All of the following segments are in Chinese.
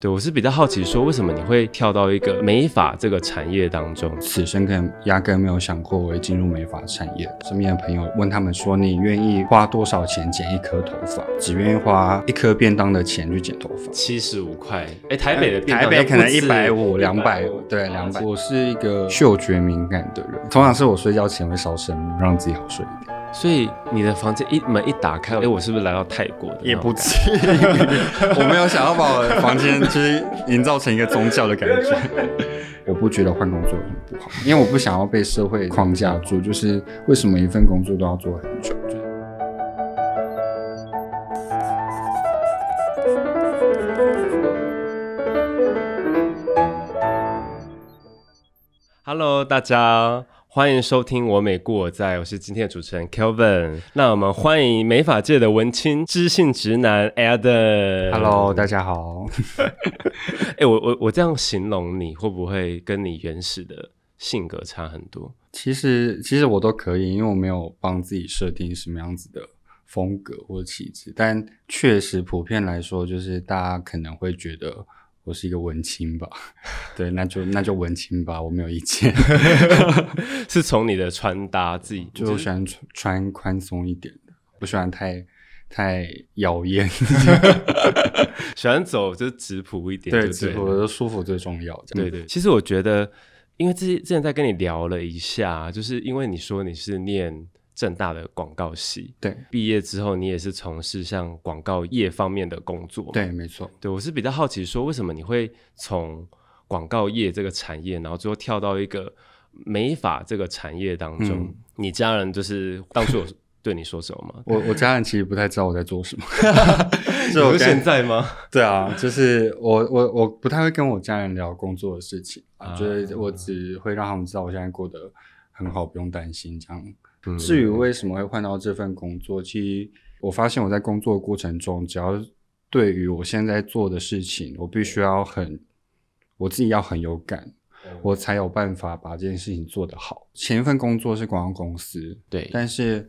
对，我是比较好奇，说为什么你会跳到一个美发这个产业当中？此生可能压根没有想过我会进入美发产业。身边的朋友问他们说：“你愿意花多少钱剪一颗头发？”只愿意花一颗便当的钱去剪头发，七十五块。哎，台北的便台北可能一百五、两百，对，两百。我是一个嗅觉敏感的人，通常是我睡觉前会烧声，让自己好睡。所以你的房间一门一打开，哎，我是不是来到泰国的？也不至于，我没有想要把我的房间就是营造成一个宗教的感觉。我不觉得换工作很不好，因为我不想要被社会框架住，就是为什么一份工作都要做很久。Hello，大家。欢迎收听我美故我在，我是今天的主持人 Kelvin。那我们欢迎美法界的文青、知性直男 Adam。Hello，大家好。哎，我我我这样形容你会不会跟你原始的性格差很多？其实其实我都可以，因为我没有帮自己设定什么样子的风格或气质，但确实普遍来说，就是大家可能会觉得。我是一个文青吧，对，那就那就文青吧，我没有意见。是从你的穿搭自己 就喜欢穿穿宽松一点的，不喜欢太太妖艳，喜欢走就是直朴一点，对，直朴的舒服最重要。对对，其实我觉得，因为之之前在跟你聊了一下，就是因为你说你是念。正大的广告系，对，毕业之后你也是从事像广告业方面的工作，对，没错，对我是比较好奇，说为什么你会从广告业这个产业，然后最后跳到一个美法这个产业当中？你家人就是当初有 对你说什么吗？我我家人其实不太知道我在做什么，就现在吗？对啊，就是我我我不太会跟我家人聊工作的事情，就是我只会让他们知道我现在过得很好，不用担心这样。至于为什么会换到这份工作，其实我发现我在工作过程中，只要对于我现在做的事情，我必须要很我自己要很有感，我才有办法把这件事情做得好。前一份工作是广告公司，对，但是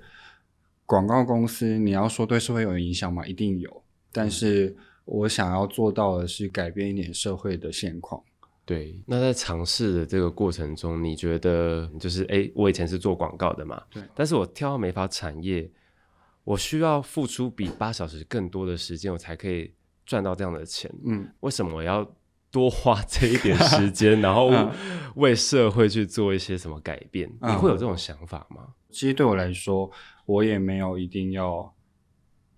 广告公司你要说对社会有影响吗？一定有，但是我想要做到的是改变一点社会的现况。对，那在尝试的这个过程中，你觉得就是哎，我以前是做广告的嘛，对，但是我跳到美发产业，我需要付出比八小时更多的时间，我才可以赚到这样的钱。嗯，为什么我要多花这一点时间，然后 为社会去做一些什么改变？你会有这种想法吗？其实对我来说，我也没有一定要。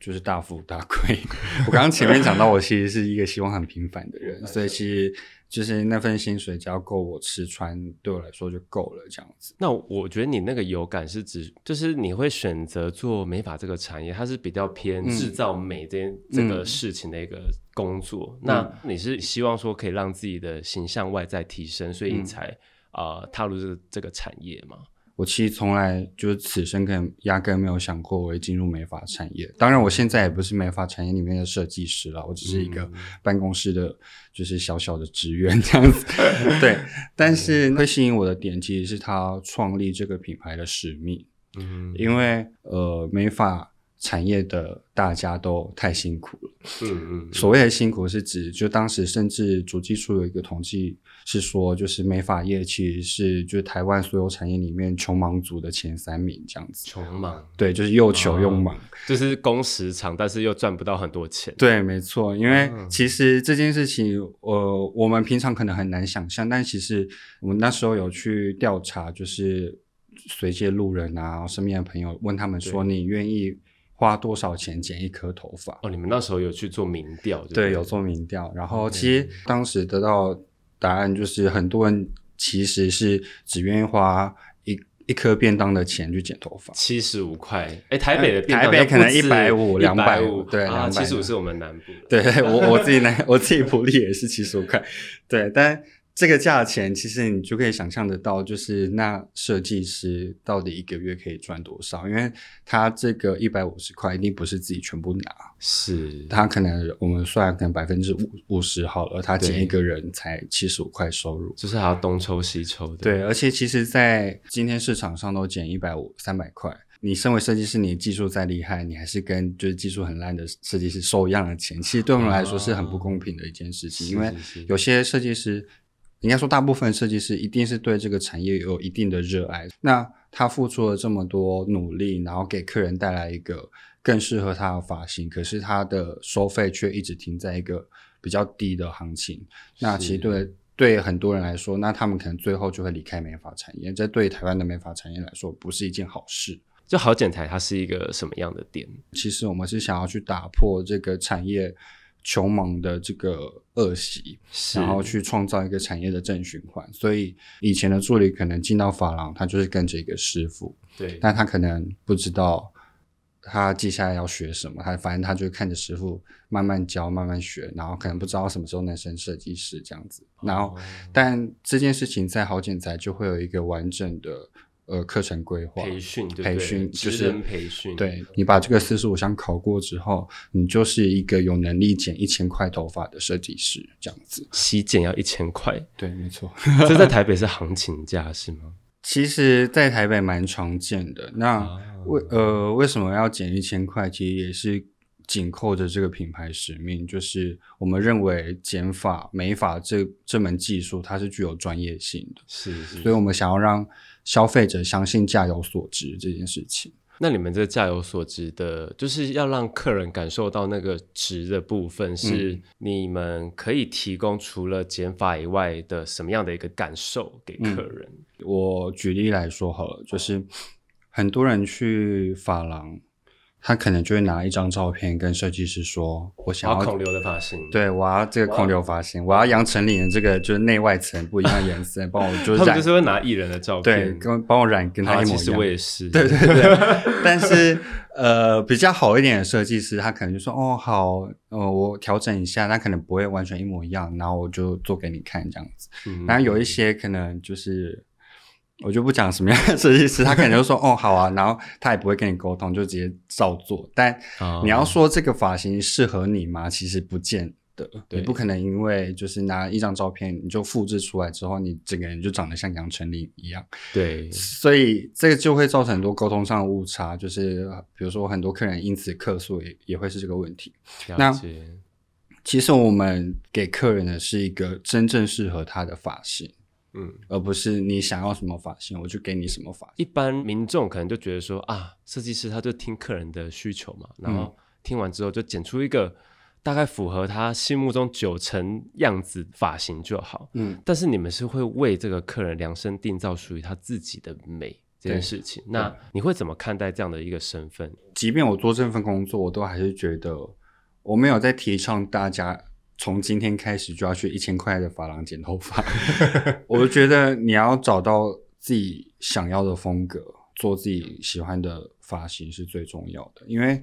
就是大富大贵。我刚刚前面讲到，我其实是一个希望很平凡的人，所以其实就是那份薪水只要够我吃穿，对我来说就够了这样子。那我觉得你那个有感是指，就是你会选择做美发这个产业，它是比较偏制造美这这个事情的一个工作。那你是希望说可以让自己的形象外在提升，所以你才啊踏入这个这个产业吗？我其实从来就是此生可能压根没有想过我会进入美发产业。当然，我现在也不是美发产业里面的设计师了，我只是一个办公室的，就是小小的职员这样子。对，但是会吸引我的点其实是他创立这个品牌的使命。嗯，因为呃，美发。产业的大家都太辛苦了。嗯嗯，所谓的辛苦是指，就当时甚至主技术有一个统计是说，就是美发业其实是就是台湾所有产业里面穷忙族的前三名这样子。穷忙，对，就是又穷又忙，就是工时长，但是又赚不到很多钱。对，没错，因为其实这件事情，呃，我们平常可能很难想象，但其实我们那时候有去调查，就是随街路人啊，身边的朋友问他们说，你愿意？花多少钱剪一颗头发？哦，你们那时候有去做民调？对，有做民调。然后其实当时得到答案就是，很多人其实是只愿意花一一颗便当的钱去剪头发，七十五块。哎，台北的台北可能一百五、两百五，对，七十五是我们南部。对，我我自己南，我自己普利也是七十五块。对，但。这个价钱其实你就可以想象得到，就是那设计师到底一个月可以赚多少？因为他这个一百五十块一定不是自己全部拿，是。他可能我们算可能百分之五五十好了，他剪一个人才七十五块收入，就是还要东抽西抽的。对，而且其实，在今天市场上都减一百五三百块，你身为设计师，你技术再厉害，你还是跟就是技术很烂的设计师收一样的钱，其实对我们来说是很不公平的一件事情。因为有些设计师，应该说大部分设计师一定是对这个产业有一定的热爱，那他付出了这么多努力，然后给客人带来一个更适合他的发型，可是他的收费却一直停在一个比较低的行情，那其实对。对很多人来说，那他们可能最后就会离开美发产业。这对台湾的美发产业来说，不是一件好事。就好剪裁，它是一个什么样的点？其实我们是想要去打破这个产业穷忙的这个恶习，然后去创造一个产业的正循环。所以以前的助理可能进到发廊，他就是跟着一个师傅，对，但他可能不知道。他接下来要学什么？他反正他就看着师傅慢慢教、慢慢学，然后可能不知道什么时候能升设计师这样子。然后，但这件事情在好剪裁就会有一个完整的呃课程规划、培训、培训就是培训。对你把这个四十五项考过之后，你就是一个有能力剪一千块头发的设计师这样子。洗剪要一千块？对，没错。这在台北是行情价是吗？其实，在台北蛮常见的。那为呃，为什么要减一千块？其实也是紧扣着这个品牌使命，就是我们认为减法、美发这这门技术，它是具有专业性的。是是。所以我们想要让消费者相信价有所值这件事情。那你们这价有所值的，就是要让客人感受到那个值的部分，是你们可以提供除了减法以外的什么样的一个感受给客人？我举例来说好了，就是很多人去发廊。他可能就会拿一张照片跟设计师说：“我想要孔刘的发型，对我要这个孔刘发型，我要杨丞琳的这个就是内外层不一样的颜色，帮我 就是他们就是会拿艺人的照片，对，跟帮我染跟他一模一样。其实我也是，对对对。但是呃，比较好一点的设计师，他可能就说：哦，好，呃，我调整一下，他可能不会完全一模一样，然后我就做给你看这样子。然后有一些可能就是。我就不讲什么样的设计师，他可能就说哦好啊，然后他也不会跟你沟通，就直接照做。但你要说这个发型适合你吗？其实不见得，你不可能因为就是拿一张照片你就复制出来之后，你整个人就长得像杨丞琳一样。对，所以这个就会造成很多沟通上的误差，就是比如说很多客人因此客诉也也会是这个问题。那其实我们给客人的是一个真正适合他的发型。嗯，而不是你想要什么发型，我就给你什么发型。一般民众可能就觉得说啊，设计师他就听客人的需求嘛，然后听完之后就剪出一个大概符合他心目中九成样子发型就好。嗯，但是你们是会为这个客人量身定造属于他自己的美这件事情，那你会怎么看待这样的一个身份？即便我做这份工作，我都还是觉得我没有在提倡大家。从今天开始就要去一千块的发廊剪头发，我觉得你要找到自己想要的风格，做自己喜欢的发型是最重要的。因为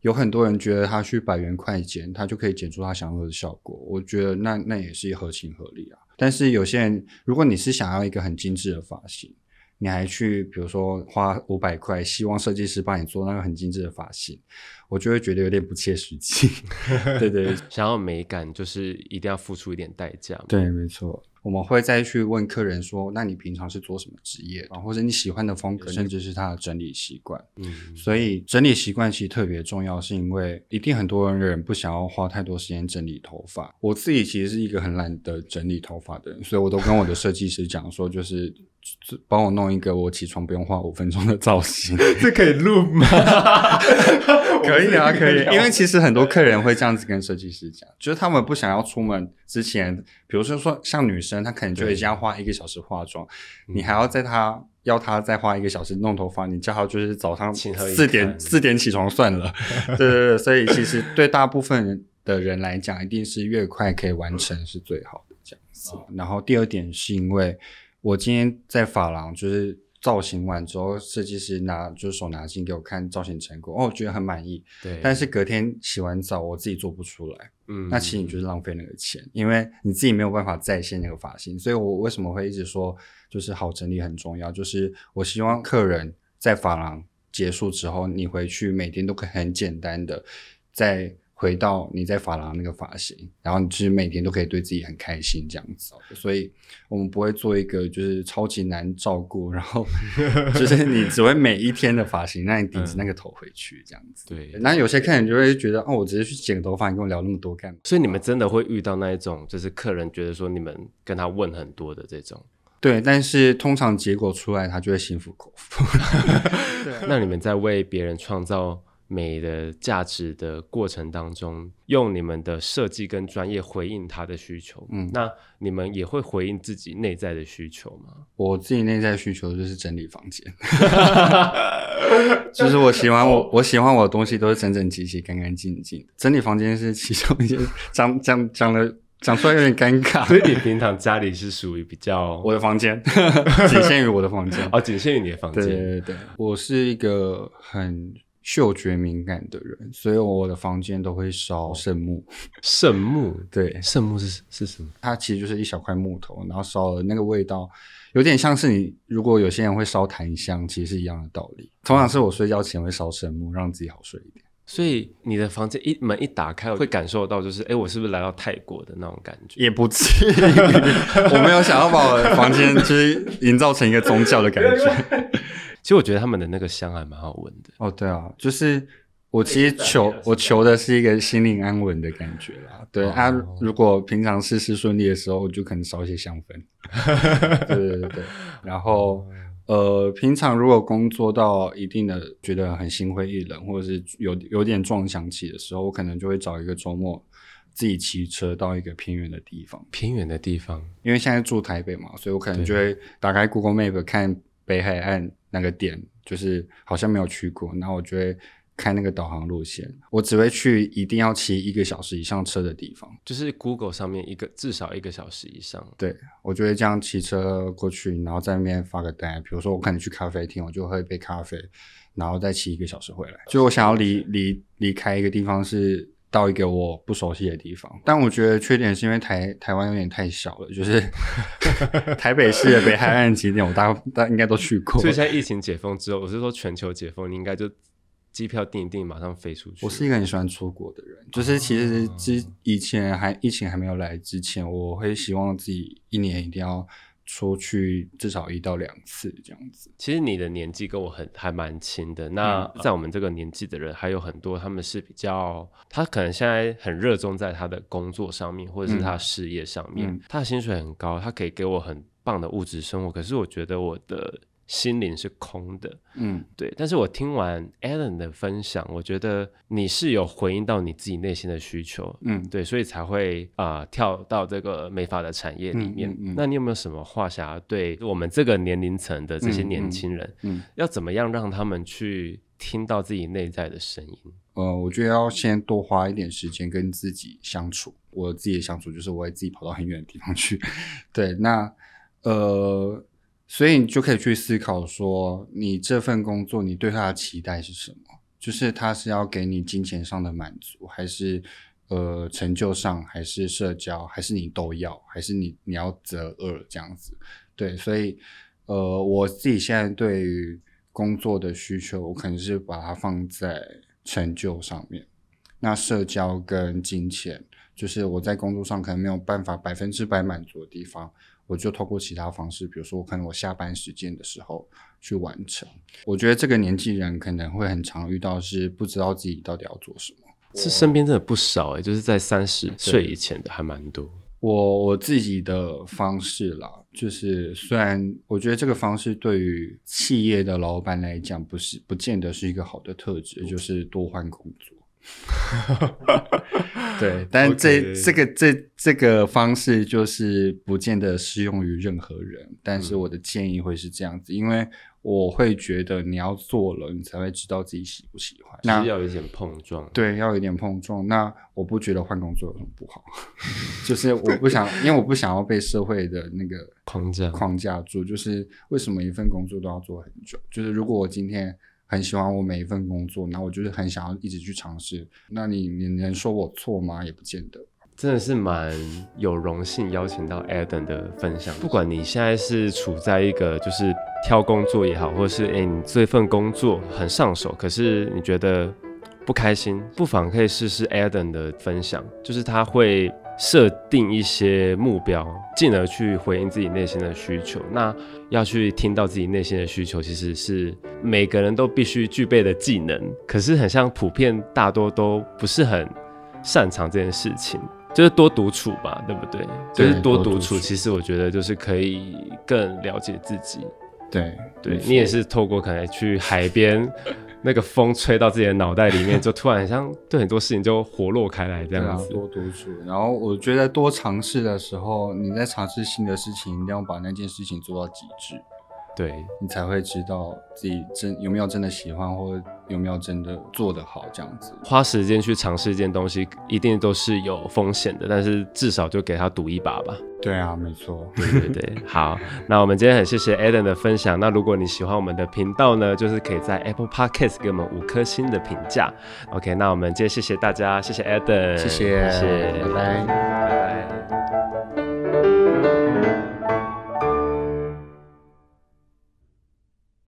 有很多人觉得他去百元快剪，他就可以剪出他想要的效果。我觉得那那也是合情合理啊。但是有些人，如果你是想要一个很精致的发型，你还去比如说花五百块，希望设计师帮你做那个很精致的发型。我就会觉得有点不切实际，对 对，想要美感就是一定要付出一点代价。对，没错。我们会再去问客人说：“那你平常是做什么职业啊？或者你喜欢的风格，甚至是他的整理习惯。”嗯，所以整理习惯其实特别重要，是因为一定很多人不想要花太多时间整理头发。我自己其实是一个很懒得整理头发的人，所以我都跟我的设计师讲说，就是帮我弄一个我起床不用花五分钟的造型。这可以录吗？可以啊，可以。因为其实很多客人会这样子跟设计师讲，就是他们不想要出门之前，比如说说像女生，她可能就已经要花一个小时化妆，你还要在她要她再花一个小时弄头发，你叫她就是早上四点四点起床算了。对对对，所以其实对大部分的人来讲，一定是越快可以完成是最好的这样子。然后第二点是因为我今天在发廊就是。造型完之后，设计师拿就是手拿镜给我看造型成果，哦，我觉得很满意。对，但是隔天洗完澡，我自己做不出来。嗯，那其实你就是浪费那个钱，因为你自己没有办法再现那个发型。所以我为什么会一直说，就是好整理很重要。就是我希望客人在发廊结束之后，你回去每天都可以很简单的在回到你在发廊那个发型，然后你其实每天都可以对自己很开心这样子。所以我们不会做一个就是超级难照顾，然后 就是你只会每一天的发型让你顶着那个头回去这样子。对，那有些客人就会觉得，哦，我直接去剪个头发，你跟我聊那么多干嘛？所以你们真的会遇到那一种，就是客人觉得说你们跟他问很多的这种。对，但是通常结果出来，他就会心服口服。对，那你们在为别人创造美的价值的过程当中，用你们的设计跟专业回应他的需求。嗯，那你们也会回应自己内在的需求吗？我自己内在需求就是整理房间，就是我喜欢我我喜欢我的东西都是整整齐齐、干干净净。整理房间是其中一件，讲讲讲了。讲出来有点尴尬，所以你平常家里是属于比较我的房间，仅限于我的房间哦，仅限于你的房间。对对对，我是一个很嗅觉敏感的人，所以我的房间都会烧圣木。圣木，对，圣木是是什么？它其实就是一小块木头，然后烧了那个味道，有点像是你如果有些人会烧檀香，其实是一样的道理。通常是我睡觉前会烧圣木，让自己好睡一点。所以你的房间一门一打开，会感受到就是，哎，我是不是来到泰国的那种感觉？也不至于，我没有想要把我的房间就是营造成一个宗教的感觉。其实我觉得他们的那个香还蛮好闻的。哦，对啊，就是我其实求我求的是一个心灵安稳的感觉啦。对啊，如果平常事事顺利的时候，我就可能烧一些香氛。对对对，然后。呃，平常如果工作到一定的觉得很心灰意冷，或者是有有点撞墙期的时候，我可能就会找一个周末自己骑车到一个偏远的地方。偏远的地方，因为现在住台北嘛，所以我可能就会打开 Google Map 看北海岸那个点，就是好像没有去过，然后我就会。开那个导航路线，我只会去一定要骑一个小时以上车的地方，就是 Google 上面一个至少一个小时以上。对，我就会这样骑车过去，然后在那边发个呆。比如说我可能去咖啡厅，我就喝一杯咖啡，然后再骑一个小时回来。就我想要离离离开一个地方，是到一个我不熟悉的地方。但我觉得缺点是因为台台湾有点太小了，就是 台北市的北海岸景点，我大大应该都去过。所以在疫情解封之后，我是说全球解封，你应该就。机票订一订，马上飞出去。我是一个很喜欢出国的人，就是其实之以前还疫情还没有来之前，我会希望自己一年一定要出去至少一到两次这样子。其实你的年纪跟我很还蛮亲的，那在我们这个年纪的人还有很多，他们是比较他可能现在很热衷在他的工作上面，或者是他事业上面，他的薪水很高，他可以给我很棒的物质生活。可是我觉得我的。心灵是空的，嗯，对。但是我听完 Alan 的分享，我觉得你是有回应到你自己内心的需求，嗯，对，所以才会啊跳到这个美发的产业里面。那你有没有什么话想要对我们这个年龄层的这些年轻人，嗯，要怎么样让他们去听到自己内在的声音？呃，我觉得要先多花一点时间跟自己相处。我自己的相处就是我会自己跑到很远的地方去。对，那呃。所以你就可以去思考说，你这份工作你对他的期待是什么？就是他是要给你金钱上的满足，还是呃成就上，还是社交，还是你都要，还是你你要择二这样子？对，所以呃我自己现在对于工作的需求，我可能是把它放在成就上面。那社交跟金钱，就是我在工作上可能没有办法百分之百满足的地方。我就透过其他方式，比如说我可能我下班时间的时候去完成。我觉得这个年纪人可能会很常遇到是不知道自己到底要做什么，这身边真的不少诶，就是在三十岁以前的还蛮多。我我自己的方式啦，就是虽然我觉得这个方式对于企业的老板来讲不是不见得是一个好的特质，就是多换工作。对，但这这个这这个方式就是不见得适用于任何人。但是我的建议会是这样子，因为我会觉得你要做了，你才会知道自己喜不喜欢。那要有一点碰撞，对，要有一点碰撞。那我不觉得换工作有什么不好，就是我不想，因为我不想要被社会的那个框架框架住。就是为什么一份工作都要做很久？就是如果我今天。很喜欢我每一份工作，那我就是很想要一直去尝试。那你你能说我错吗？也不见得。真的是蛮有荣幸邀请到 Adam 的分享。不管你现在是处在一个就是挑工作也好，或者是哎你这份工作很上手，可是你觉得不开心，不妨可以试试 Adam 的分享，就是他会设定一些目标，进而去回应自己内心的需求。那要去听到自己内心的需求，其实是每个人都必须具备的技能，可是很像普遍大多都不是很擅长这件事情。就是多独处吧，对不对？就是多独处，其实我觉得就是可以更了解自己。对，对你也是透过可能去海边，那个风吹到自己的脑袋里面，就突然像对很多事情就活络开来这样子。多读书，然后我觉得多尝试的时候，你在尝试新的事情，一定要把那件事情做到极致。对你才会知道自己真有没有真的喜欢，或有没有真的做得好这样子。花时间去尝试一件东西，一定都是有风险的，但是至少就给他赌一把吧。对啊，没错。对对对，好，那我们今天很谢谢 Adam 的分享。那如果你喜欢我们的频道呢，就是可以在 Apple Podcast 给我们五颗星的评价。OK，那我们今天谢谢大家，谢谢 Adam，谢谢，谢谢，拜拜。